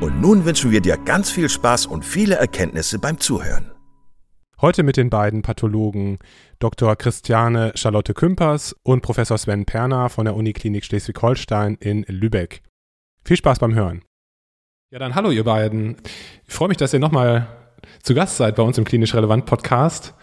und nun wünschen wir dir ganz viel Spaß und viele Erkenntnisse beim Zuhören. Heute mit den beiden Pathologen Dr. Christiane Charlotte Kümpers und Professor Sven Perner von der Uniklinik Schleswig-Holstein in Lübeck. Viel Spaß beim Hören. Ja, dann hallo ihr beiden. Ich freue mich, dass ihr nochmal zu Gast seid bei uns im Klinisch Relevant Podcast.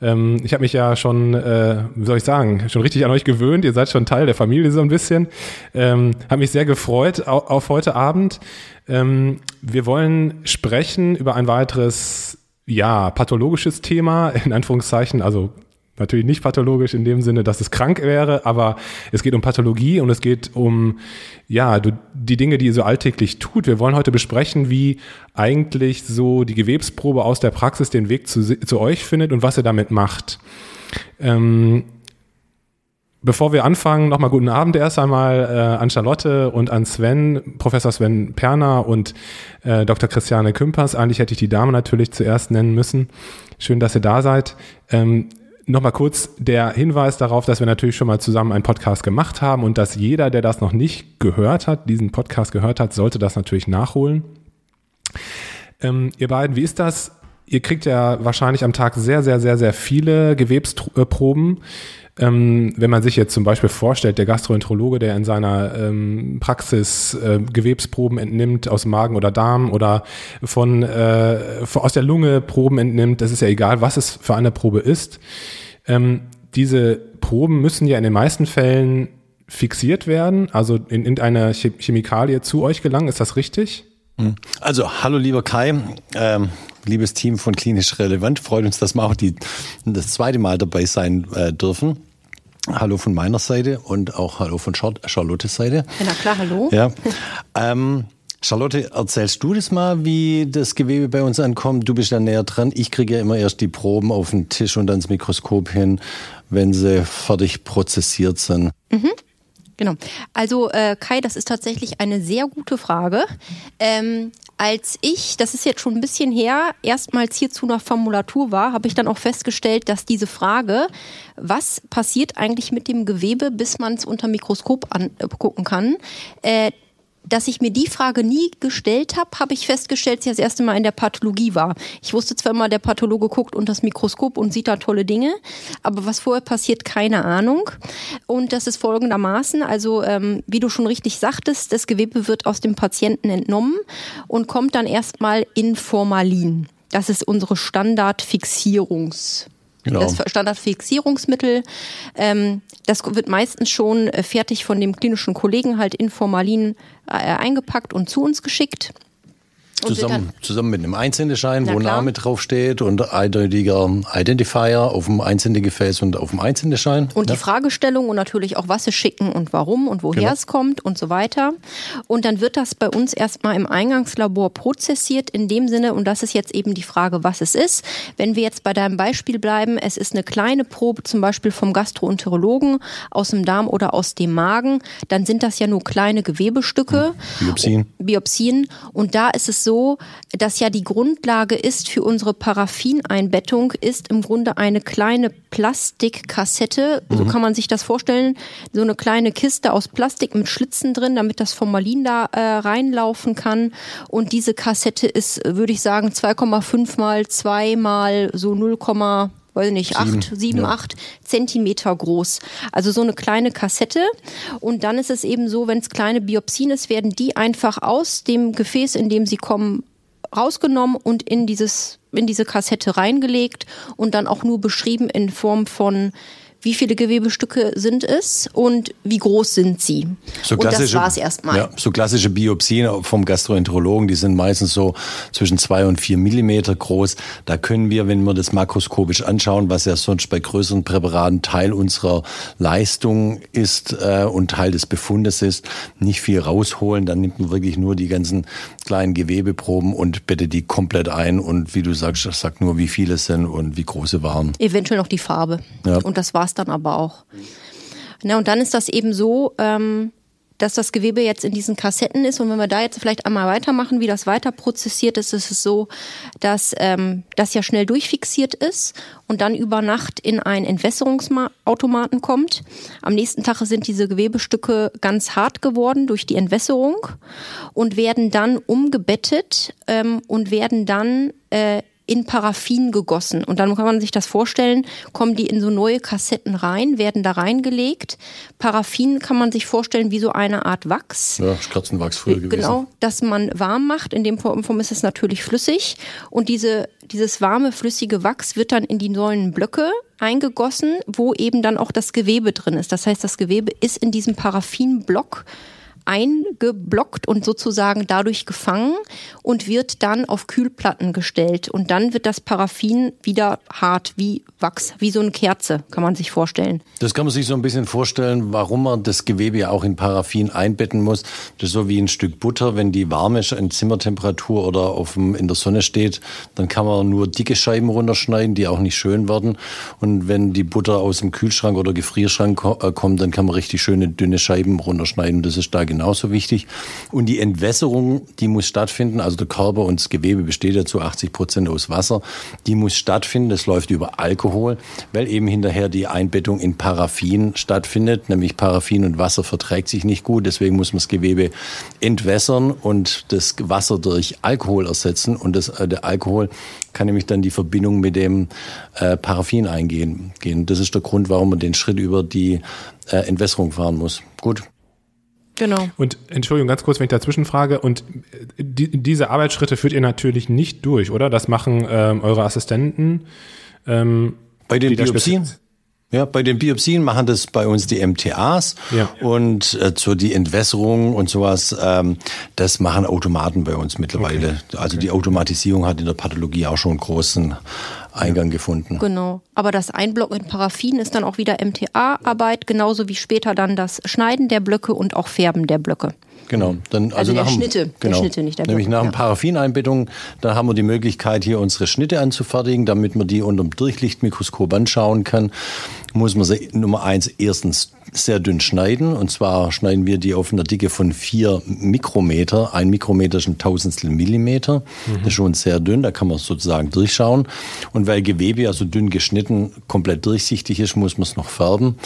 Ähm, ich habe mich ja schon, äh, wie soll ich sagen, schon richtig an euch gewöhnt. Ihr seid schon Teil der Familie so ein bisschen. Ähm, habe mich sehr gefreut auf, auf heute Abend. Ähm, wir wollen sprechen über ein weiteres, ja, pathologisches Thema, in Anführungszeichen, also natürlich nicht pathologisch in dem Sinne, dass es krank wäre, aber es geht um Pathologie und es geht um, ja, die Dinge, die ihr so alltäglich tut. Wir wollen heute besprechen, wie eigentlich so die Gewebsprobe aus der Praxis den Weg zu, zu euch findet und was ihr damit macht. Ähm, Bevor wir anfangen, nochmal guten Abend erst einmal äh, an Charlotte und an Sven, Professor Sven Perner und äh, Dr. Christiane Kümpers. Eigentlich hätte ich die Dame natürlich zuerst nennen müssen. Schön, dass ihr da seid. Ähm, Nochmal kurz der Hinweis darauf, dass wir natürlich schon mal zusammen einen Podcast gemacht haben und dass jeder, der das noch nicht gehört hat, diesen Podcast gehört hat, sollte das natürlich nachholen. Ähm, ihr beiden, wie ist das? Ihr kriegt ja wahrscheinlich am Tag sehr, sehr, sehr, sehr viele Gewebsproben. Ähm, wenn man sich jetzt zum Beispiel vorstellt, der Gastroenterologe, der in seiner ähm, Praxis äh, Gewebsproben entnimmt aus Magen oder Darm oder von, äh, aus der Lunge Proben entnimmt, das ist ja egal, was es für eine Probe ist. Ähm, diese Proben müssen ja in den meisten Fällen fixiert werden, also in, in eine Chemikalie zu euch gelangen. Ist das richtig? Hm. Also, hallo lieber Kai, ähm, liebes Team von Klinisch Relevant. Freut uns, dass wir auch die, das zweite Mal dabei sein äh, dürfen. Hallo von meiner Seite und auch hallo von Charlottes Seite. Ja, na klar, hallo. Ja. Ähm, Charlotte, erzählst du das mal, wie das Gewebe bei uns ankommt? Du bist ja näher dran. Ich kriege ja immer erst die Proben auf den Tisch und dann das Mikroskop hin, wenn sie fertig prozessiert sind. Mhm. Genau. Also äh, Kai, das ist tatsächlich eine sehr gute Frage. Ähm, als ich, das ist jetzt schon ein bisschen her, erstmals hier zu einer Formulatur war, habe ich dann auch festgestellt, dass diese Frage, was passiert eigentlich mit dem Gewebe, bis man es unter Mikroskop angucken kann, äh, dass ich mir die Frage nie gestellt habe, habe ich festgestellt, als ich das erste Mal in der Pathologie war. Ich wusste zwar immer, der Pathologe guckt unter das Mikroskop und sieht da tolle Dinge, aber was vorher passiert, keine Ahnung. Und das ist folgendermaßen, also ähm, wie du schon richtig sagtest, das Gewebe wird aus dem Patienten entnommen und kommt dann erstmal in Formalin. Das ist unsere Standardfixierungs- Genau. Das Standardfixierungsmittel, ähm, das wird meistens schon äh, fertig von dem klinischen Kollegen halt in Formalin äh, eingepackt und zu uns geschickt. Zusammen, zusammen mit einem Einzelneschein, wo Name draufsteht und eindeutiger Identifier auf dem Einzelnegefäß und auf dem Einzelneschein. Und ja. die Fragestellung und natürlich auch, was sie schicken und warum und woher genau. es kommt und so weiter. Und dann wird das bei uns erstmal im Eingangslabor prozessiert in dem Sinne, und das ist jetzt eben die Frage, was es ist. Wenn wir jetzt bei deinem Beispiel bleiben, es ist eine kleine Probe zum Beispiel vom Gastroenterologen aus dem Darm oder aus dem Magen, dann sind das ja nur kleine Gewebestücke. Biopsien. Biopsien. Und da ist es so, so, dass ja die Grundlage ist für unsere Paraffineinbettung, ist im Grunde eine kleine Plastikkassette. Mhm. So kann man sich das vorstellen. So eine kleine Kiste aus Plastik mit Schlitzen drin, damit das Formalin da äh, reinlaufen kann. Und diese Kassette ist, würde ich sagen, 2,5 mal 2 mal so 0, weiß nicht, sieben, acht, sieben, ja. acht Zentimeter groß. Also so eine kleine Kassette. Und dann ist es eben so, wenn es kleine Biopsien ist, werden die einfach aus dem Gefäß, in dem sie kommen, rausgenommen und in dieses, in diese Kassette reingelegt und dann auch nur beschrieben in Form von wie viele Gewebestücke sind es und wie groß sind sie. So und das war es erstmal. Ja, so klassische Biopsien vom Gastroenterologen, die sind meistens so zwischen zwei und vier Millimeter groß. Da können wir, wenn wir das makroskopisch anschauen, was ja sonst bei größeren Präparaten Teil unserer Leistung ist äh, und Teil des Befundes ist, nicht viel rausholen. Dann nimmt man wirklich nur die ganzen kleinen Gewebeproben und bettet die komplett ein und wie du sagst, sag nur, wie viele es sind und wie große waren. Eventuell noch die Farbe. Ja. Und das war's dann aber auch. Na, und dann ist das eben so, ähm, dass das Gewebe jetzt in diesen Kassetten ist. Und wenn wir da jetzt vielleicht einmal weitermachen, wie das weiter prozessiert ist, ist es so, dass ähm, das ja schnell durchfixiert ist und dann über Nacht in einen Entwässerungsautomaten kommt. Am nächsten Tag sind diese Gewebestücke ganz hart geworden durch die Entwässerung und werden dann umgebettet ähm, und werden dann äh, in Paraffin gegossen. Und dann kann man sich das vorstellen, kommen die in so neue Kassetten rein, werden da reingelegt. Paraffin kann man sich vorstellen wie so eine Art Wachs. Ja, Katzenwachs früher gewesen. Genau, das man warm macht. In dem Form ist es natürlich flüssig. Und diese, dieses warme, flüssige Wachs wird dann in die neuen Blöcke eingegossen, wo eben dann auch das Gewebe drin ist. Das heißt, das Gewebe ist in diesem Paraffinblock eingeblockt und sozusagen dadurch gefangen und wird dann auf Kühlplatten gestellt. Und dann wird das Paraffin wieder hart wie Wachs, wie so eine Kerze, kann man sich vorstellen. Das kann man sich so ein bisschen vorstellen, warum man das Gewebe ja auch in Paraffin einbetten muss. Das ist so wie ein Stück Butter, wenn die warm ist in Zimmertemperatur oder auf dem, in der Sonne steht, dann kann man nur dicke Scheiben runterschneiden, die auch nicht schön werden. Und wenn die Butter aus dem Kühlschrank oder Gefrierschrank äh, kommt, dann kann man richtig schöne dünne Scheiben runterschneiden. Das ist da genauso wichtig. Und die Entwässerung, die muss stattfinden. Also der Körper und das Gewebe besteht ja zu 80 Prozent aus Wasser. Die muss stattfinden. Das läuft über Alkohol, weil eben hinterher die Einbettung in Paraffin stattfindet. Nämlich Paraffin und Wasser verträgt sich nicht gut. Deswegen muss man das Gewebe entwässern und das Wasser durch Alkohol ersetzen. Und das, äh, der Alkohol kann nämlich dann die Verbindung mit dem äh, Paraffin eingehen. Gehen. Das ist der Grund, warum man den Schritt über die äh, Entwässerung fahren muss. Gut. Genau. Und Entschuldigung, ganz kurz, wenn ich dazwischen frage. Und äh, die, diese Arbeitsschritte führt ihr natürlich nicht durch, oder? Das machen ähm, eure Assistenten. Ähm, Bei den Biopsien? Ja, bei den Biopsien machen das bei uns die MTAs ja. und äh, so die Entwässerung und sowas, ähm, das machen Automaten bei uns mittlerweile. Okay. Also okay. die Automatisierung hat in der Pathologie auch schon großen Eingang ja. gefunden. Genau. Aber das Einblocken in Paraffin ist dann auch wieder MTA-Arbeit, genauso wie später dann das Schneiden der Blöcke und auch Färben der Blöcke. Genau. Dann, also, also der nach dem, Schnitte, genau, der Schnitte, nicht der Nämlich nach ja. Paraffineinbettung, da haben wir die Möglichkeit, hier unsere Schnitte anzufertigen, damit man die unter dem Durchlichtmikroskop anschauen kann muss man sie Nummer eins erstens sehr dünn schneiden. Und zwar schneiden wir die auf einer Dicke von vier Mikrometer. Ein Mikrometer ist ein Tausendstel Millimeter. Mhm. Das ist schon sehr dünn, da kann man sozusagen durchschauen. Und weil Gewebe ja so dünn geschnitten komplett durchsichtig ist, muss man es noch färben,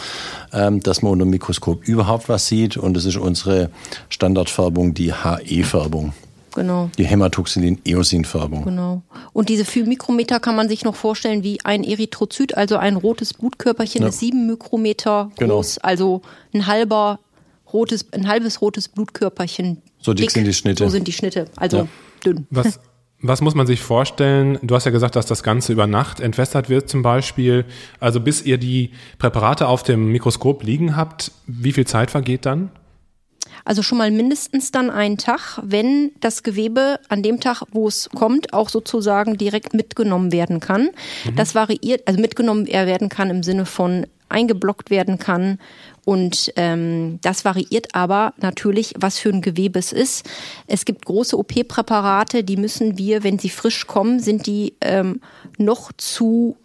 ähm, dass man unter dem Mikroskop überhaupt was sieht. Und das ist unsere Standardfärbung, die HE-Färbung. Genau. Die Hämatoxylin-Eosin-Färbung. Genau. Und diese Mikrometer kann man sich noch vorstellen wie ein Erythrozyt, also ein rotes Blutkörperchen ja. ist sieben Mikrometer genau. groß, also ein halber rotes, ein halbes rotes Blutkörperchen. So dick, dick. sind die Schnitte. So sind die Schnitte, also ja. dünn. Was, was muss man sich vorstellen? Du hast ja gesagt, dass das Ganze über Nacht entwässert wird zum Beispiel. Also bis ihr die Präparate auf dem Mikroskop liegen habt, wie viel Zeit vergeht dann? Also schon mal mindestens dann einen Tag, wenn das Gewebe an dem Tag, wo es kommt, auch sozusagen direkt mitgenommen werden kann. Mhm. Das variiert, also mitgenommen werden kann im Sinne von eingeblockt werden kann. Und ähm, das variiert aber natürlich, was für ein Gewebe es ist. Es gibt große OP-Präparate, die müssen wir, wenn sie frisch kommen, sind die ähm, noch zu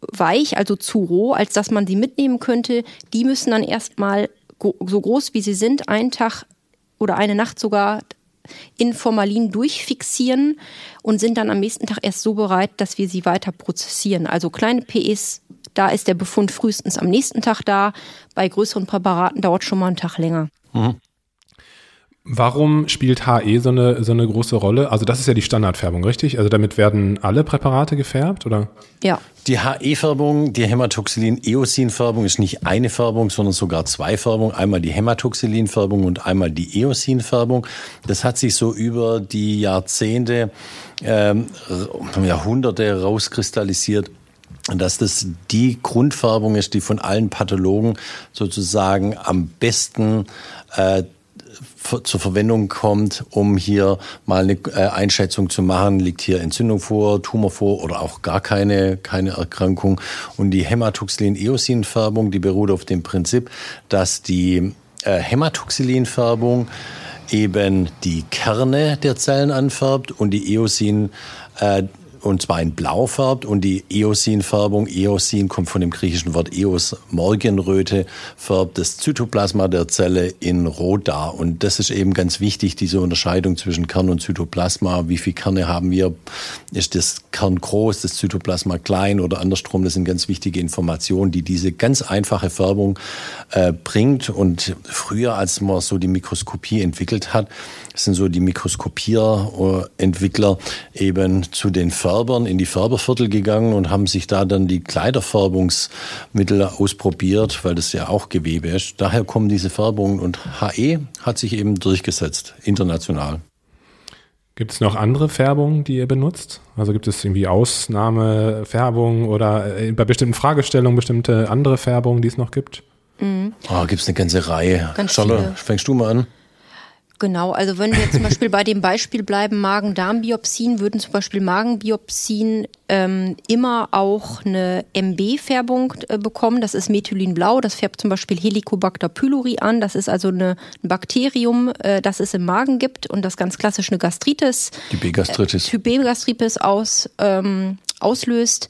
weich, also zu roh, als dass man sie mitnehmen könnte. Die müssen dann erstmal so groß wie sie sind, einen Tag oder eine Nacht sogar in Formalin durchfixieren und sind dann am nächsten Tag erst so bereit, dass wir sie weiter prozessieren. Also kleine PEs, da ist der Befund frühestens am nächsten Tag da. Bei größeren Präparaten dauert schon mal einen Tag länger. Mhm. Warum spielt HE so eine, so eine große Rolle? Also das ist ja die Standardfärbung, richtig? Also damit werden alle Präparate gefärbt, oder? Ja. Die HE-Färbung, die Hämatoxylin-Eosin-Färbung ist nicht eine Färbung, sondern sogar zwei Färbungen. Einmal die Hämatoxylin-Färbung und einmal die Eosin-Färbung. Das hat sich so über die Jahrzehnte, ähm, Jahrhunderte rauskristallisiert dass das die Grundfärbung ist, die von allen Pathologen sozusagen am besten äh, zur Verwendung kommt, um hier mal eine äh, Einschätzung zu machen, liegt hier Entzündung vor, Tumor vor oder auch gar keine, keine Erkrankung. Und die Hämatoxylin-Eosin-Färbung, die beruht auf dem Prinzip, dass die äh, Hämatoxylin-Färbung eben die Kerne der Zellen anfärbt und die Eosin äh, und zwar in Blau färbt und die Eosin-Färbung, Eosin kommt von dem griechischen Wort Eos, Morgenröte, färbt das Zytoplasma der Zelle in Rot dar. Und das ist eben ganz wichtig, diese Unterscheidung zwischen Kern und Zytoplasma. Wie viele Kerne haben wir? Ist das Kern groß, das Zytoplasma klein oder andersrum? Das sind ganz wichtige Informationen, die diese ganz einfache Färbung äh, bringt. Und früher, als man so die Mikroskopie entwickelt hat, sind so die Mikroskopierentwickler eben zu den Färbern in die Färberviertel gegangen und haben sich da dann die Kleiderfärbungsmittel ausprobiert, weil das ja auch Gewebe ist. Daher kommen diese Färbungen und HE hat sich eben durchgesetzt, international. Gibt es noch andere Färbungen, die ihr benutzt? Also gibt es irgendwie Ausnahmefärbungen oder äh, bei bestimmten Fragestellungen bestimmte andere Färbungen, die es noch gibt? Mhm. Oh, gibt es eine ganze Reihe. Ganz Charlotte, fängst du mal an? Genau, also wenn wir zum Beispiel bei dem Beispiel bleiben, Magen-Darm-Biopsien, würden zum Beispiel Magenbiopsien ähm, immer auch eine MB-Färbung äh, bekommen. Das ist Methylinblau, das färbt zum Beispiel Helicobacter pylori an. Das ist also eine, ein Bakterium, äh, das es im Magen gibt und das ganz klassisch eine Gastritis. Die B-Gastritis. Äh, Typ B-Gastritis aus, ähm, auslöst.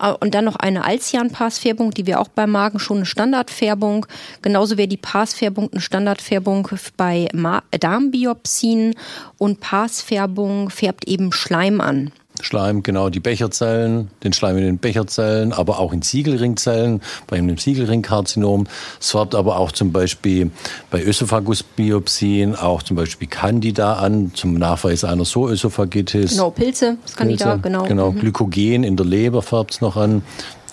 Äh, und dann noch eine Alcian-Passfärbung, die wir auch beim Magen schon eine Standardfärbung. Genauso wäre die Passfärbung eine Standardfärbung bei Darmbiopsien und Passfärbung färbt eben Schleim an. Schleim, genau, die Becherzellen, den Schleim in den Becherzellen, aber auch in Siegelringzellen, bei einem Siegelringkarzinom. Es färbt aber auch zum Beispiel bei Ösophagusbiopsien auch zum Beispiel Candida an, zum Nachweis einer Soösophagitis. Genau, Pilze, das Candida, Pilze, genau. Genau, mhm. Glykogen in der Leber färbt es noch an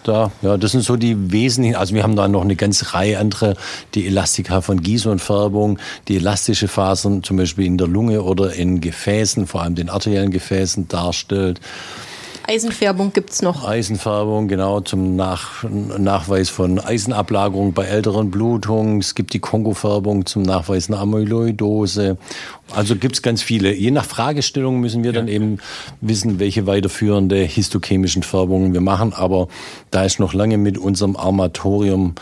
da. Ja, das sind so die wesentlichen. Also wir haben da noch eine ganze Reihe andere, die Elastika von Gieson-Färbung, die elastische Fasern zum Beispiel in der Lunge oder in Gefäßen, vor allem den arteriellen Gefäßen darstellt. Eisenfärbung gibt es noch. Eisenfärbung, genau, zum Nach Nachweis von Eisenablagerung bei älteren Blutungen. Es gibt die Kongo-Färbung zum Nachweis einer Amyloidose. Also gibt es ganz viele. Je nach Fragestellung müssen wir ja. dann eben wissen, welche weiterführende histochemischen Färbungen wir machen. Aber da ist noch lange mit unserem Armatorium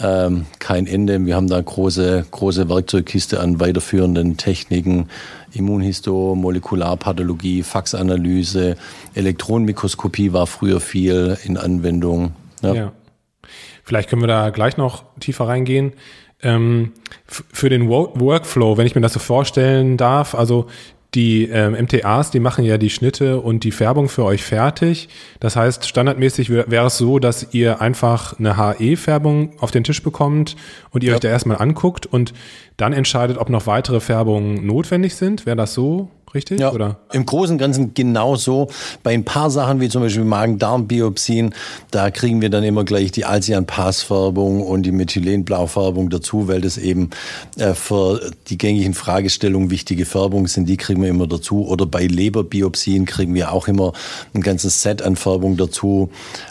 ähm, kein Ende. Wir haben da große, große Werkzeugkiste an weiterführenden Techniken. Immunhisto, Molekularpathologie, Faxanalyse, Elektronenmikroskopie war früher viel in Anwendung. Ja. ja. Vielleicht können wir da gleich noch tiefer reingehen. Ähm, für den Workflow, wenn ich mir das so vorstellen darf, also die ähm, MTAs, die machen ja die Schnitte und die Färbung für euch fertig. Das heißt, standardmäßig wäre es so, dass ihr einfach eine HE-Färbung auf den Tisch bekommt und ihr ja. euch da erstmal anguckt und dann entscheidet, ob noch weitere Färbungen notwendig sind. Wäre das so? Richtig? Ja, oder? im Großen und Ganzen genau so. Bei ein paar Sachen, wie zum Beispiel Magen-Darm-Biopsien, da kriegen wir dann immer gleich die Alcian-Pass-Färbung und die Methylenblau-Färbung dazu, weil das eben äh, für die gängigen Fragestellungen wichtige Färbungen sind. Die kriegen wir immer dazu. Oder bei Leberbiopsien kriegen wir auch immer ein ganzes Set an Färbung dazu.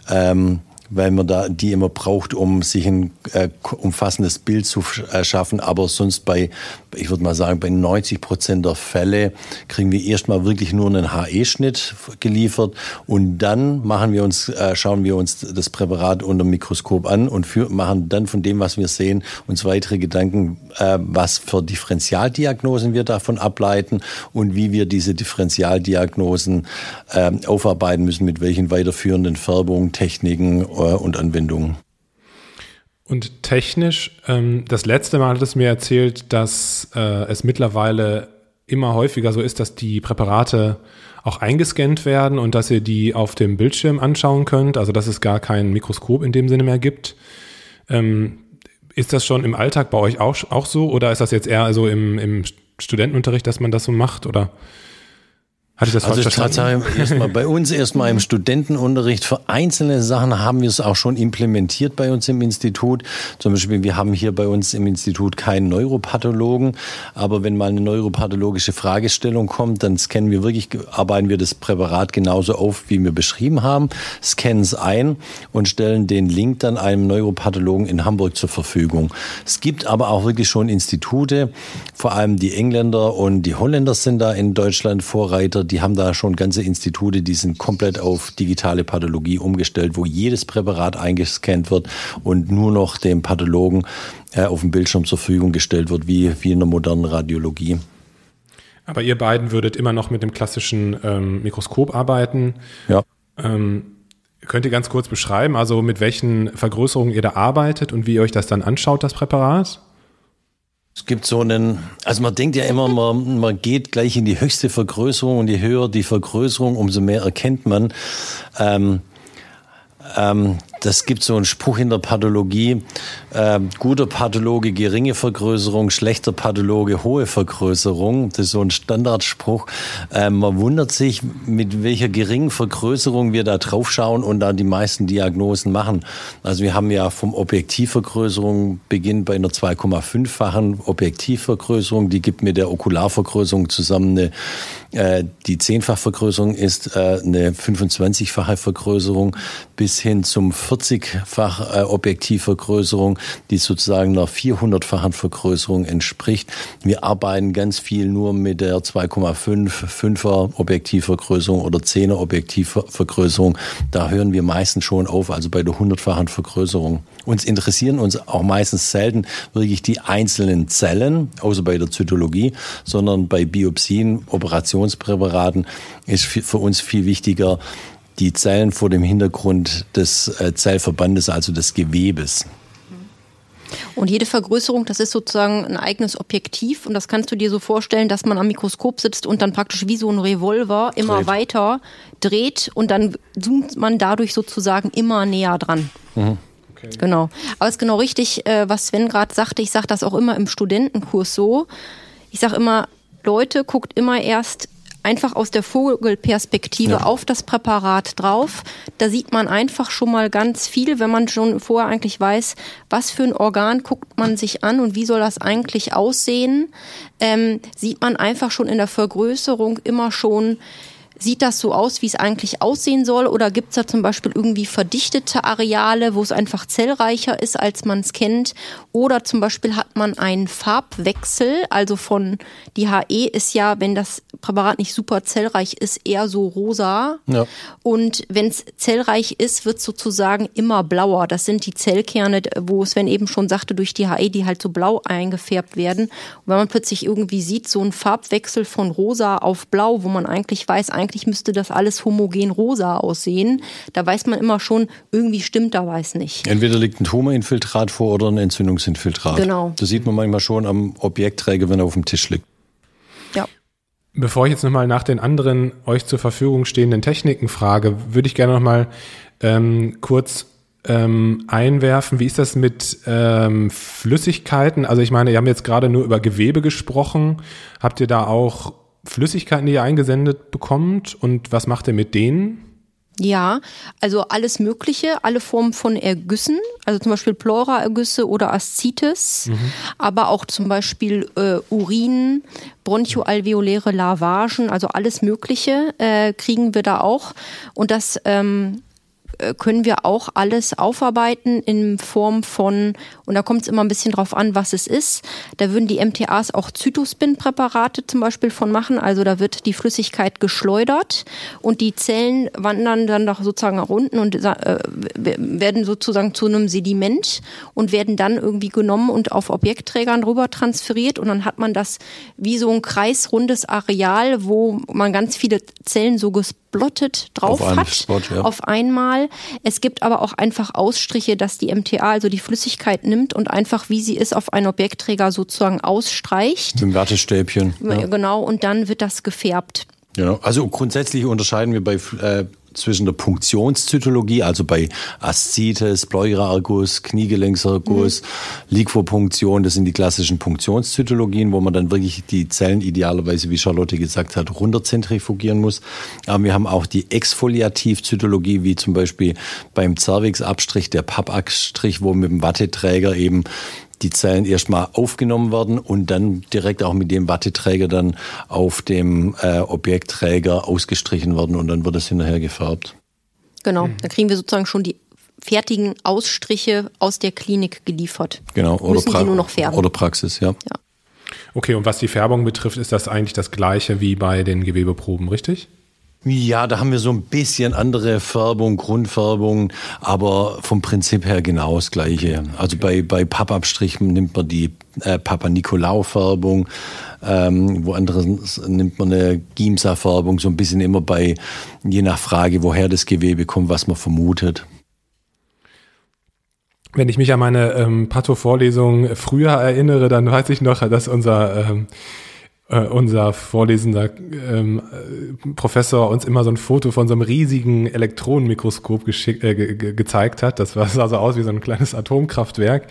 Ähm, weil man da die immer braucht, um sich ein äh, umfassendes Bild zu äh, schaffen. Aber sonst bei, ich würde mal sagen, bei 90 Prozent der Fälle kriegen wir erstmal wirklich nur einen HE-Schnitt geliefert und dann machen wir uns, äh, schauen wir uns das Präparat unter dem Mikroskop an und für, machen dann von dem, was wir sehen, uns weitere Gedanken, äh, was für Differentialdiagnosen wir davon ableiten und wie wir diese Differentialdiagnosen äh, aufarbeiten müssen, mit welchen weiterführenden Färbungen, Techniken äh, und Anwendungen. Und technisch, ähm, das letzte Mal hat es mir erzählt, dass äh, es mittlerweile immer häufiger so ist, dass die Präparate auch eingescannt werden und dass ihr die auf dem Bildschirm anschauen könnt, also dass es gar kein Mikroskop in dem Sinne mehr gibt. Ähm, ist das schon im Alltag bei euch auch, auch so oder ist das jetzt eher so im, im Studentenunterricht, dass man das so macht oder? Hatte ich das also verstanden? erstmal bei uns erstmal im Studentenunterricht für einzelne Sachen haben wir es auch schon implementiert bei uns im Institut. Zum Beispiel, wir haben hier bei uns im Institut keinen Neuropathologen, aber wenn mal eine neuropathologische Fragestellung kommt, dann scannen wir wirklich, arbeiten wir das Präparat genauso auf, wie wir beschrieben haben, scannen es ein und stellen den Link dann einem Neuropathologen in Hamburg zur Verfügung. Es gibt aber auch wirklich schon Institute, vor allem die Engländer und die Holländer sind da in Deutschland Vorreiter die haben da schon ganze Institute, die sind komplett auf digitale Pathologie umgestellt, wo jedes Präparat eingescannt wird und nur noch dem Pathologen äh, auf dem Bildschirm zur Verfügung gestellt wird, wie, wie in der modernen Radiologie. Aber ihr beiden würdet immer noch mit dem klassischen ähm, Mikroskop arbeiten. Ja. Ähm, könnt ihr ganz kurz beschreiben, also mit welchen Vergrößerungen ihr da arbeitet und wie ihr euch das dann anschaut, das Präparat? Es gibt so einen, also man denkt ja immer, man, man geht gleich in die höchste Vergrößerung und je höher die Vergrößerung, umso mehr erkennt man. Ähm, ähm, das gibt so einen Spruch in der Pathologie. Äh, guter Pathologe, geringe Vergrößerung, schlechter Pathologe, hohe Vergrößerung. Das ist so ein Standardspruch. Äh, man wundert sich, mit welcher geringen Vergrößerung wir da drauf schauen und da die meisten Diagnosen machen. Also wir haben ja vom Objektivvergrößerung beginnt bei einer 2,5-fachen Objektivvergrößerung. Die gibt mit der Okularvergrößerung zusammen eine äh, die Zehnfachvergrößerung ist äh, eine 25-fache Vergrößerung bis hin zum 40-fach äh, Objektivvergrößerung, die sozusagen einer 400-fachen Vergrößerung entspricht. Wir arbeiten ganz viel nur mit der 2,5, 5er Objektivvergrößerung oder 10er Objektivvergrößerung. Da hören wir meistens schon auf, also bei der 100-fachen Vergrößerung. Uns interessieren uns auch meistens selten wirklich die einzelnen Zellen, außer bei der Zytologie, sondern bei Biopsien, Operationspräparaten ist für uns viel wichtiger die Zellen vor dem Hintergrund des äh, Zellverbandes, also des Gewebes. Und jede Vergrößerung, das ist sozusagen ein eigenes Objektiv und das kannst du dir so vorstellen, dass man am Mikroskop sitzt und dann praktisch wie so ein Revolver immer dreht. weiter dreht und dann zoomt man dadurch sozusagen immer näher dran. Mhm. Okay. Genau. Aber es ist genau richtig, äh, was Sven gerade sagte. Ich sage das auch immer im Studentenkurs so. Ich sage immer, Leute, guckt immer erst einfach aus der Vogelperspektive ja. auf das Präparat drauf. Da sieht man einfach schon mal ganz viel, wenn man schon vorher eigentlich weiß, was für ein Organ guckt man sich an und wie soll das eigentlich aussehen, ähm, sieht man einfach schon in der Vergrößerung immer schon, Sieht das so aus, wie es eigentlich aussehen soll? Oder gibt es da zum Beispiel irgendwie verdichtete Areale, wo es einfach zellreicher ist, als man es kennt? Oder zum Beispiel hat man einen Farbwechsel, also von die HE ist ja, wenn das Präparat nicht super zellreich ist, eher so rosa. Ja. Und wenn es zellreich ist, wird es sozusagen immer blauer. Das sind die Zellkerne, wo Sven eben schon sagte, durch die HE, die halt so blau eingefärbt werden. Und wenn man plötzlich irgendwie sieht, so ein Farbwechsel von rosa auf blau, wo man eigentlich weiß, eigentlich eigentlich müsste das alles homogen rosa aussehen. Da weiß man immer schon, irgendwie stimmt da weiß nicht. Entweder liegt ein Tumorinfiltrat vor oder ein Entzündungsinfiltrat. Genau. Das sieht man manchmal schon am Objektträger, wenn er auf dem Tisch liegt. Ja. Bevor ich jetzt nochmal nach den anderen euch zur Verfügung stehenden Techniken frage, würde ich gerne nochmal ähm, kurz ähm, einwerfen. Wie ist das mit ähm, Flüssigkeiten? Also ich meine, wir haben jetzt gerade nur über Gewebe gesprochen. Habt ihr da auch Flüssigkeiten, die ihr eingesendet bekommt und was macht ihr mit denen? Ja, also alles Mögliche, alle Formen von Ergüssen, also zum Beispiel Pleuraergüsse oder Aszites, mhm. aber auch zum Beispiel äh, Urin, bronchoalveoläre Lavagen, also alles Mögliche äh, kriegen wir da auch. Und das ähm, äh, können wir auch alles aufarbeiten in Form von, und da kommt es immer ein bisschen drauf an, was es ist. Da würden die MTAs auch Zytospin-Präparate zum Beispiel von machen. Also da wird die Flüssigkeit geschleudert und die Zellen wandern dann doch sozusagen nach unten und äh, werden sozusagen zu einem Sediment und werden dann irgendwie genommen und auf Objektträgern rüber transferiert und dann hat man das wie so ein kreisrundes Areal, wo man ganz viele Zellen so gesplottet drauf auf hat. Spot, ja. Auf einmal Es gibt aber auch einfach Ausstriche, dass die MTA, also die Flüssigkeit nimmt und einfach, wie sie ist, auf einen Objektträger sozusagen ausstreicht. Mit dem Wattestäbchen. Ja. Genau, und dann wird das gefärbt. Ja, also grundsätzlich unterscheiden wir bei äh, zwischen der Punktionszytologie, also bei Aszites, Pleuraerguss, Kniegelenksarguss, mhm. Liquopunktion, das sind die klassischen Punktionszytologien, wo man dann wirklich die Zellen idealerweise, wie Charlotte gesagt hat, runterzentrifugieren muss. Aber wir haben auch die Exfoliativzytologie, wie zum Beispiel beim Cervixabstrich, der Pappabstrich, wo mit dem Watteträger eben die Zellen erstmal aufgenommen werden und dann direkt auch mit dem Watteträger dann auf dem äh, Objektträger ausgestrichen werden und dann wird es hinterher gefärbt. Genau, mhm. da kriegen wir sozusagen schon die fertigen Ausstriche aus der Klinik geliefert. Genau, oder, Müssen pra nur noch färben. oder Praxis, ja. ja. Okay, und was die Färbung betrifft, ist das eigentlich das gleiche wie bei den Gewebeproben, richtig? Ja, da haben wir so ein bisschen andere Färbung, Grundfärbung, aber vom Prinzip her genau das Gleiche. Also bei, bei Pappabstrichen nimmt man die äh, Papa-Nikolaou-Färbung, ähm, woanders nimmt man eine Gimsa-Färbung, so ein bisschen immer bei, je nach Frage, woher das Gewebe kommt, was man vermutet. Wenn ich mich an meine ähm, Patho-Vorlesung früher erinnere, dann weiß ich noch, dass unser ähm, äh, unser vorlesender ähm, äh, Professor uns immer so ein Foto von so einem riesigen Elektronenmikroskop äh, ge gezeigt hat. Das sah so aus wie so ein kleines Atomkraftwerk.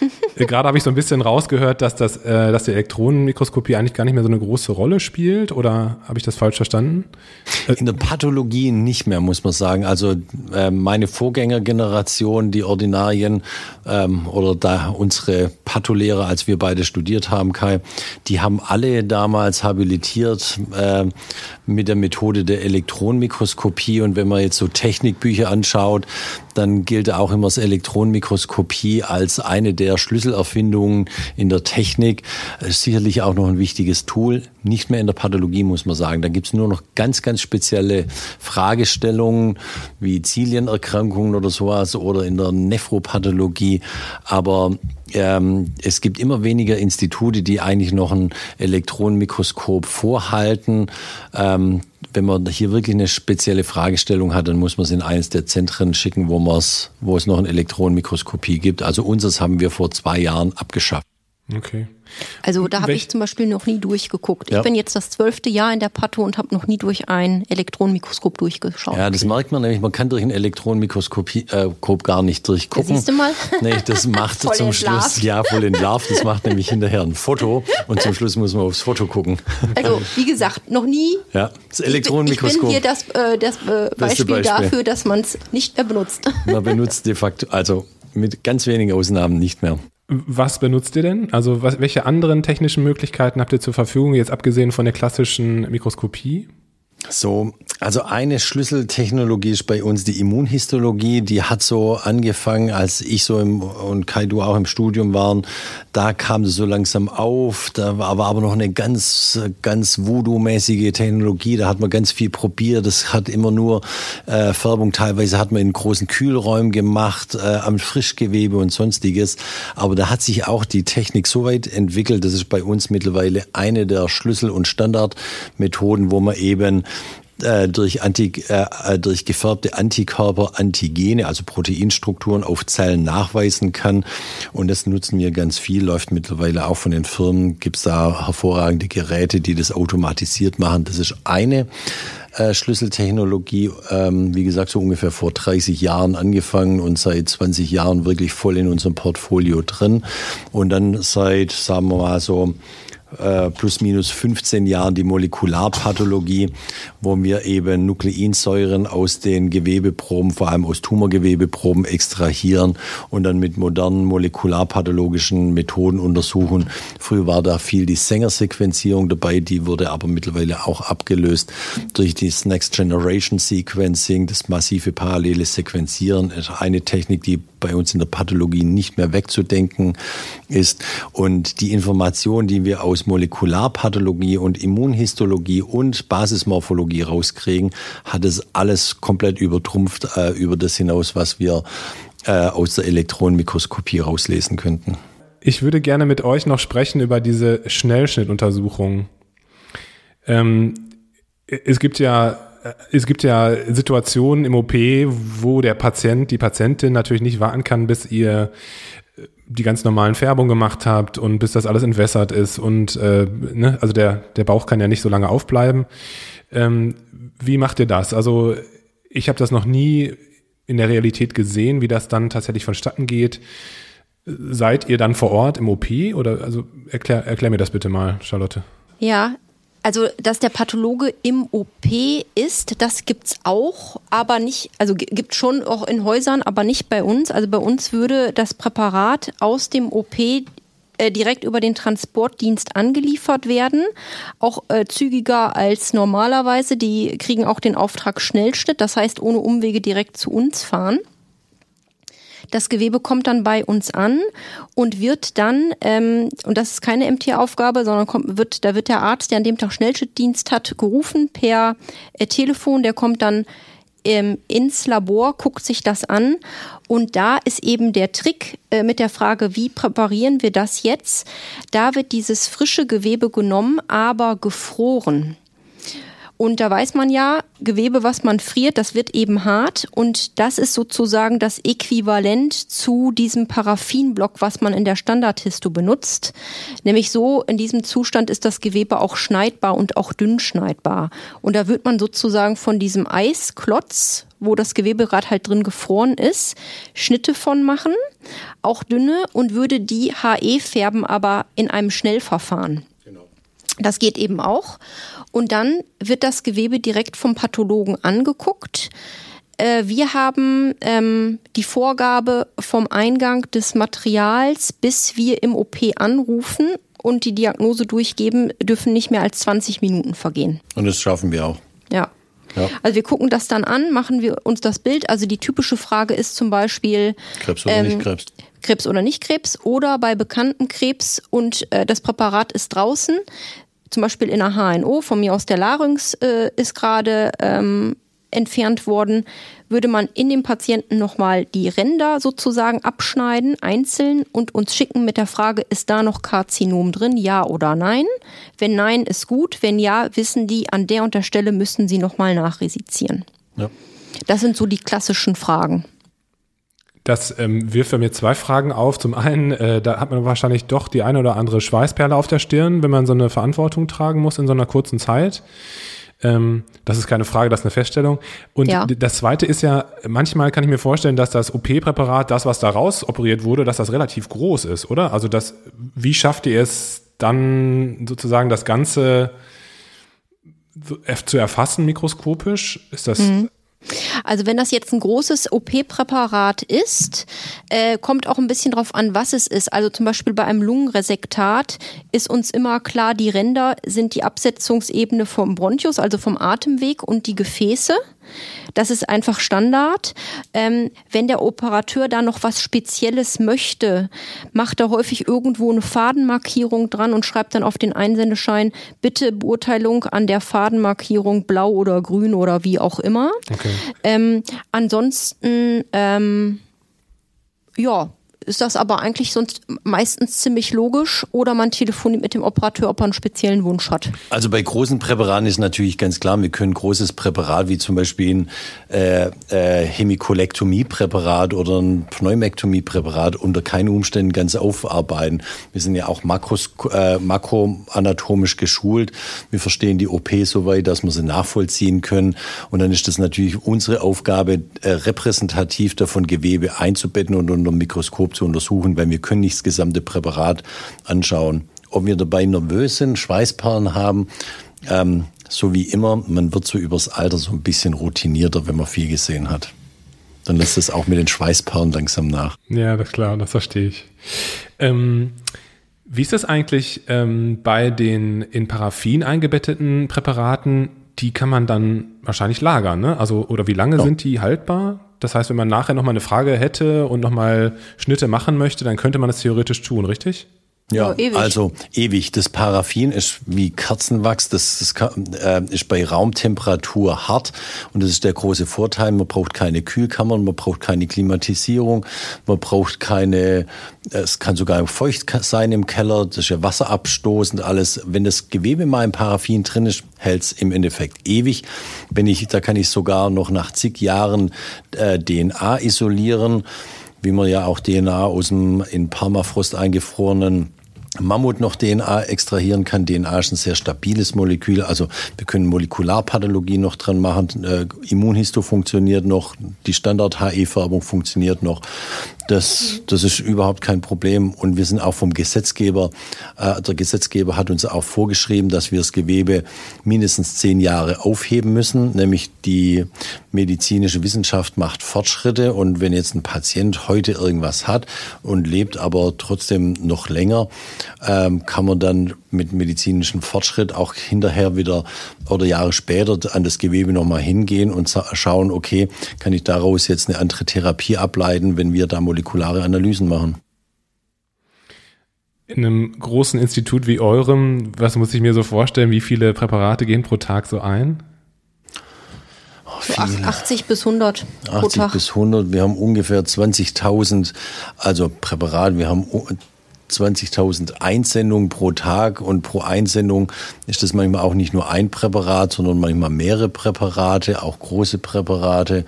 Äh, gerade habe ich so ein bisschen rausgehört, dass, das, äh, dass die Elektronenmikroskopie eigentlich gar nicht mehr so eine große Rolle spielt. Oder habe ich das falsch verstanden? Äh, In der Pathologie nicht mehr, muss man sagen. Also äh, meine Vorgängergeneration, die Ordinarien ähm, oder da unsere Patholehrer, als wir beide studiert haben, Kai, die haben alle damals habilitiert äh, mit der Methode der Elektronenmikroskopie. Und wenn man jetzt so Technikbücher anschaut, dann gilt auch immer das Elektronenmikroskopie als eine der Schlüsselerfindungen in der Technik. Sicherlich auch noch ein wichtiges Tool. Nicht mehr in der Pathologie, muss man sagen. Da gibt es nur noch ganz, ganz spezielle Fragestellungen wie Zilienerkrankungen oder sowas oder in der Nephropathologie. Aber ähm, es gibt immer weniger Institute, die eigentlich noch ein Elektronenmikroskop vorhalten. Ähm, wenn man hier wirklich eine spezielle Fragestellung hat, dann muss man es in eines der Zentren schicken, wo, wo es noch eine Elektronenmikroskopie gibt. Also unseres haben wir vor zwei Jahren abgeschafft. Okay. Also da habe ich zum Beispiel noch nie durchgeguckt. Ja. Ich bin jetzt das zwölfte Jahr in der Patho und habe noch nie durch ein Elektronenmikroskop durchgeschaut. Ja, das merkt man nämlich. Man kann durch ein Elektronenmikroskop äh, gar nicht durchgucken. Siehst du mal? Nee, das macht zum entlarvt. Schluss, ja, voll entlarvt. Das macht nämlich hinterher ein Foto und zum Schluss muss man aufs Foto gucken. Also, wie gesagt, noch nie. Ja, das Elektronenmikroskop. Ich bin, ich bin hier das, äh, das äh, Beispiel, Beispiel, dafür, dass man es nicht mehr benutzt. Man benutzt de facto, also mit ganz wenigen Ausnahmen nicht mehr. Was benutzt ihr denn? Also was, welche anderen technischen Möglichkeiten habt ihr zur Verfügung, jetzt abgesehen von der klassischen Mikroskopie? So, also eine Schlüsseltechnologie ist bei uns die Immunhistologie. Die hat so angefangen, als ich so im, und Kai, du auch im Studium waren. Da kam sie so langsam auf. Da war aber noch eine ganz, ganz Voodoo-mäßige Technologie. Da hat man ganz viel probiert. Das hat immer nur äh, Färbung. Teilweise hat man in großen Kühlräumen gemacht, äh, am Frischgewebe und sonstiges. Aber da hat sich auch die Technik so weit entwickelt. Das ist bei uns mittlerweile eine der Schlüssel- und Standardmethoden, wo man eben äh, durch, Anti, äh, durch gefärbte Antikörper Antigene, also Proteinstrukturen auf Zellen nachweisen kann. Und das nutzen wir ganz viel, läuft mittlerweile auch von den Firmen, gibt es da hervorragende Geräte, die das automatisiert machen. Das ist eine äh, Schlüsseltechnologie, ähm, wie gesagt, so ungefähr vor 30 Jahren angefangen und seit 20 Jahren wirklich voll in unserem Portfolio drin. Und dann seit, sagen wir mal so, äh, plus minus 15 Jahren die Molekularpathologie, wo wir eben Nukleinsäuren aus den Gewebeproben, vor allem aus Tumorgewebeproben extrahieren und dann mit modernen molekularpathologischen Methoden untersuchen. Früher war da viel die Sänger-Sequenzierung dabei, die wurde aber mittlerweile auch abgelöst durch das Next Generation Sequencing, das massive parallele Sequenzieren, eine Technik, die bei uns in der Pathologie nicht mehr wegzudenken ist. Und die Informationen, die wir aus Molekularpathologie und Immunhistologie und Basismorphologie rauskriegen, hat es alles komplett übertrumpft äh, über das hinaus, was wir äh, aus der Elektronenmikroskopie rauslesen könnten. Ich würde gerne mit euch noch sprechen über diese Schnellschnittuntersuchung. Ähm, es gibt ja es gibt ja Situationen im OP, wo der Patient, die Patientin natürlich nicht warten kann, bis ihr äh, die ganz normalen Färbungen gemacht habt und bis das alles entwässert ist und äh, ne, also der, der Bauch kann ja nicht so lange aufbleiben. Ähm, wie macht ihr das? Also ich habe das noch nie in der Realität gesehen, wie das dann tatsächlich vonstatten geht. Seid ihr dann vor Ort im OP oder also erklär, erklär mir das bitte mal, Charlotte. Ja, also, dass der Pathologe im OP ist, das gibt's auch, aber nicht, also gibt schon auch in Häusern, aber nicht bei uns. Also bei uns würde das Präparat aus dem OP äh, direkt über den Transportdienst angeliefert werden, auch äh, zügiger als normalerweise. Die kriegen auch den Auftrag Schnellschnitt, das heißt ohne Umwege direkt zu uns fahren. Das Gewebe kommt dann bei uns an und wird dann, ähm, und das ist keine MT-Aufgabe, sondern kommt, wird, da wird der Arzt, der an dem Tag Schnellschnittdienst hat, gerufen per äh, Telefon. Der kommt dann ähm, ins Labor, guckt sich das an und da ist eben der Trick äh, mit der Frage, wie präparieren wir das jetzt? Da wird dieses frische Gewebe genommen, aber gefroren. Und da weiß man ja, Gewebe, was man friert, das wird eben hart. Und das ist sozusagen das Äquivalent zu diesem Paraffinblock, was man in der Standardhisto benutzt. Nämlich so, in diesem Zustand ist das Gewebe auch schneidbar und auch dünn schneidbar. Und da wird man sozusagen von diesem Eisklotz, wo das Gewebe gerade halt drin gefroren ist, Schnitte von machen, auch dünne und würde die HE färben, aber in einem Schnellverfahren. Das geht eben auch. Und dann wird das Gewebe direkt vom Pathologen angeguckt. Äh, wir haben ähm, die Vorgabe vom Eingang des Materials, bis wir im OP anrufen und die Diagnose durchgeben, dürfen nicht mehr als 20 Minuten vergehen. Und das schaffen wir auch. Ja. Ja. Also wir gucken das dann an, machen wir uns das Bild. Also die typische Frage ist zum Beispiel Krebs oder ähm, nicht Krebs. Krebs oder nicht Krebs oder bei bekannten Krebs und äh, das Präparat ist draußen zum Beispiel in der HNO, von mir aus der Larynx äh, ist gerade ähm, entfernt worden, würde man in dem Patienten nochmal die Ränder sozusagen abschneiden, einzeln und uns schicken mit der Frage, ist da noch Karzinom drin, ja oder nein? Wenn nein, ist gut. Wenn ja, wissen die, an der und der Stelle müssen sie nochmal nachresizieren. Ja. Das sind so die klassischen Fragen. Das ähm, wirft bei mir zwei Fragen auf. Zum einen, äh, da hat man wahrscheinlich doch die eine oder andere Schweißperle auf der Stirn, wenn man so eine Verantwortung tragen muss in so einer kurzen Zeit. Ähm, das ist keine Frage, das ist eine Feststellung. Und ja. das zweite ist ja, manchmal kann ich mir vorstellen, dass das OP-Präparat, das, was da raus operiert wurde, dass das relativ groß ist, oder? Also das, wie schafft ihr es dann sozusagen das Ganze zu erfassen mikroskopisch? Ist das mhm. Also wenn das jetzt ein großes OP-Präparat ist, äh, kommt auch ein bisschen drauf an, was es ist. Also zum Beispiel bei einem Lungenresektat ist uns immer klar, die Ränder sind die Absetzungsebene vom Bronchus, also vom Atemweg und die Gefäße. Das ist einfach Standard. Ähm, wenn der Operateur da noch was Spezielles möchte, macht er häufig irgendwo eine Fadenmarkierung dran und schreibt dann auf den Einsendeschein, bitte Beurteilung an der Fadenmarkierung blau oder grün oder wie auch immer. Okay. Ähm, ansonsten, ähm, ja, ist das aber eigentlich sonst meistens ziemlich logisch oder man telefoniert mit dem Operateur, ob er einen speziellen Wunsch hat. Also bei großen Präparaten ist natürlich ganz klar, wir können großes Präparat wie zum Beispiel ein äh, äh, Hemikolektomie-Präparat oder ein Pneumektomie-Präparat unter keinen Umständen ganz aufarbeiten. Wir sind ja auch makros, äh, makroanatomisch geschult. Wir verstehen die OP so weit, dass wir sie nachvollziehen können. Und dann ist das natürlich unsere Aufgabe, äh, repräsentativ davon Gewebe einzubetten und unter dem Mikroskop grob zu untersuchen, weil wir können nicht das gesamte Präparat anschauen. Ob wir dabei nervös sind, Schweißperlen haben, ähm, so wie immer, man wird so übers Alter so ein bisschen routinierter, wenn man viel gesehen hat. Dann lässt es auch mit den Schweißperlen langsam nach. Ja, das ist klar, das verstehe ich. Ähm, wie ist das eigentlich ähm, bei den in Paraffin eingebetteten Präparaten? Die kann man dann wahrscheinlich lagern, ne? Also, oder wie lange ja. sind die haltbar? Das heißt, wenn man nachher nochmal eine Frage hätte und nochmal Schnitte machen möchte, dann könnte man das theoretisch tun, richtig? Ja, ewig. also ewig. Das Paraffin ist wie Kerzenwachs. Das, das äh, ist bei Raumtemperatur hart. Und das ist der große Vorteil. Man braucht keine Kühlkammern, man braucht keine Klimatisierung, man braucht keine, es kann sogar feucht sein im Keller. Das ist ja wasserabstoßend alles. Wenn das Gewebe mal im Paraffin drin ist, hält es im Endeffekt ewig. Wenn ich, da kann ich sogar noch nach zig Jahren äh, DNA isolieren wie man ja auch DNA aus dem in Permafrost eingefrorenen Mammut noch DNA extrahieren kann. DNA ist ein sehr stabiles Molekül. Also wir können Molekularpathologie noch dran machen. Äh, Immunhisto funktioniert noch. Die Standard-HE-Färbung funktioniert noch. Das, das ist überhaupt kein Problem. Und wir sind auch vom Gesetzgeber, äh, der Gesetzgeber hat uns auch vorgeschrieben, dass wir das Gewebe mindestens zehn Jahre aufheben müssen. Nämlich die medizinische Wissenschaft macht Fortschritte. Und wenn jetzt ein Patient heute irgendwas hat und lebt aber trotzdem noch länger, ähm, kann man dann mit medizinischem Fortschritt auch hinterher wieder oder Jahre später an das Gewebe nochmal hingehen und schauen, okay, kann ich daraus jetzt eine andere Therapie ableiten, wenn wir da molekulare Analysen machen. In einem großen Institut wie eurem, was muss ich mir so vorstellen, wie viele Präparate gehen pro Tag so ein? Oh, so 80 bis 100 pro 80 Tag. bis 100. Wir haben ungefähr 20.000, also Präparate. Wir haben 20.000 Einsendungen pro Tag und pro Einsendung ist das manchmal auch nicht nur ein Präparat, sondern manchmal mehrere Präparate, auch große Präparate.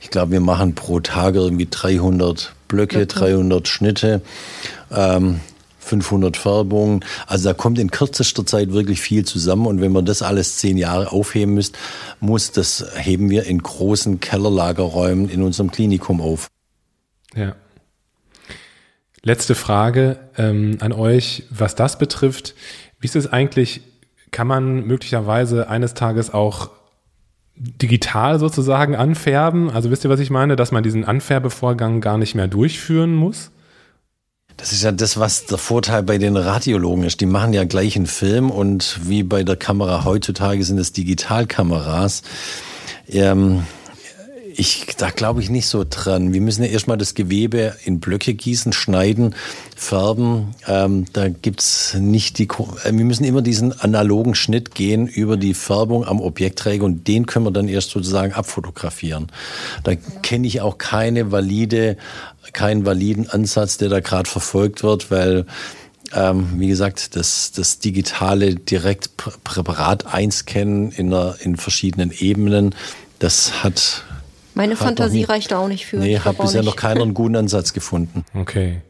Ich glaube, wir machen pro Tag irgendwie 300 Blöcke, okay. 300 Schnitte. Ähm, 500 Färbungen. Also da kommt in kürzester Zeit wirklich viel zusammen. Und wenn man das alles zehn Jahre aufheben müsst, muss, das heben wir in großen Kellerlagerräumen in unserem Klinikum auf. Ja. Letzte Frage ähm, an euch, was das betrifft. Wie ist es eigentlich, kann man möglicherweise eines Tages auch digital sozusagen anfärben? Also wisst ihr, was ich meine? Dass man diesen Anfärbevorgang gar nicht mehr durchführen muss? Das ist ja das, was der Vorteil bei den Radiologen ist. Die machen ja gleich einen Film und wie bei der Kamera heutzutage sind es Digitalkameras. Ähm, ich, da glaube ich nicht so dran. Wir müssen ja erstmal das Gewebe in Blöcke gießen, schneiden, färben. Ähm, da gibt's nicht die, äh, wir müssen immer diesen analogen Schnitt gehen über die Färbung am Objektträger und den können wir dann erst sozusagen abfotografieren. Da kenne ich auch keine valide, keinen validen Ansatz, der da gerade verfolgt wird, weil ähm, wie gesagt, das, das digitale Direktpräparat einscannen in, in verschiedenen Ebenen, das hat meine Fantasie nie, reicht auch nicht für. Nee, hat bisher noch keiner einen guten Ansatz gefunden. Okay.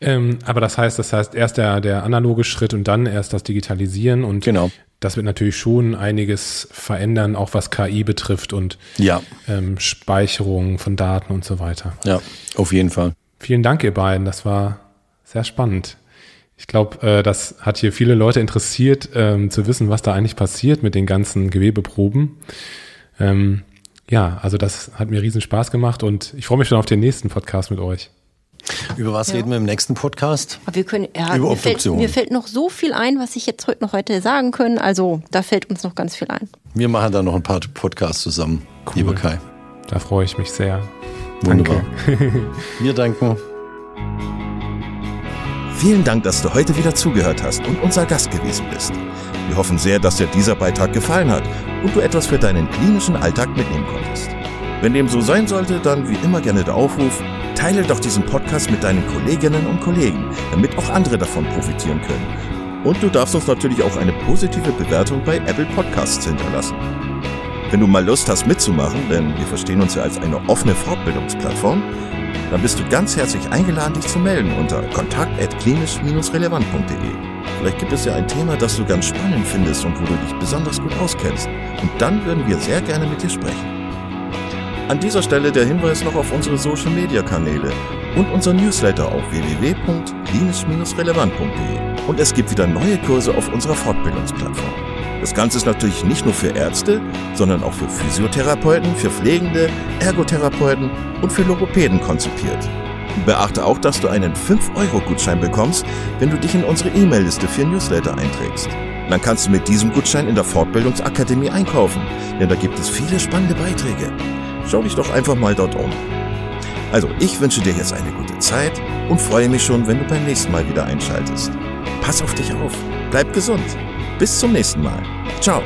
Ähm, aber das heißt, das heißt erst der, der analoge Schritt und dann erst das Digitalisieren und genau. das wird natürlich schon einiges verändern, auch was KI betrifft und ja. ähm, Speicherung von Daten und so weiter. Ja, auf jeden Fall. Vielen Dank, ihr beiden. Das war sehr spannend. Ich glaube, äh, das hat hier viele Leute interessiert, ähm, zu wissen, was da eigentlich passiert mit den ganzen Gewebeproben. Ähm, ja, also das hat mir riesen Spaß gemacht und ich freue mich schon auf den nächsten Podcast mit euch. Über was ja. reden wir im nächsten Podcast? Aber wir können, ja, Über mir fällt, mir fällt noch so viel ein, was ich jetzt heute noch heute sagen können. Also da fällt uns noch ganz viel ein. Wir machen da noch ein paar Podcasts zusammen, cool. lieber Kai. Da freue ich mich sehr. Wunderbar. Danke. wir danken. Vielen Dank, dass du heute wieder zugehört hast und unser Gast gewesen bist. Wir hoffen sehr, dass dir dieser Beitrag gefallen hat und du etwas für deinen klinischen Alltag mitnehmen konntest. Wenn dem so sein sollte, dann wie immer gerne der Aufruf, teile doch diesen Podcast mit deinen Kolleginnen und Kollegen, damit auch andere davon profitieren können. Und du darfst uns natürlich auch eine positive Bewertung bei Apple Podcasts hinterlassen. Wenn du mal Lust hast mitzumachen, denn wir verstehen uns ja als eine offene Fortbildungsplattform, dann bist du ganz herzlich eingeladen, dich zu melden unter kontakt.klinisch-relevant.de. Vielleicht gibt es ja ein Thema, das du ganz spannend findest und wo du dich besonders gut auskennst. Und dann würden wir sehr gerne mit dir sprechen. An dieser Stelle der Hinweis noch auf unsere Social Media Kanäle und unser Newsletter auf www.klinisch-relevant.de. Und es gibt wieder neue Kurse auf unserer Fortbildungsplattform. Das Ganze ist natürlich nicht nur für Ärzte, sondern auch für Physiotherapeuten, für Pflegende, Ergotherapeuten und für Logopäden konzipiert. Beachte auch, dass du einen 5-Euro-Gutschein bekommst, wenn du dich in unsere E-Mail-Liste für Newsletter einträgst. Dann kannst du mit diesem Gutschein in der Fortbildungsakademie einkaufen, denn da gibt es viele spannende Beiträge. Schau dich doch einfach mal dort um. Also, ich wünsche dir jetzt eine gute Zeit und freue mich schon, wenn du beim nächsten Mal wieder einschaltest. Pass auf dich auf. Bleib gesund. Bis zum nächsten Mal. Ciao.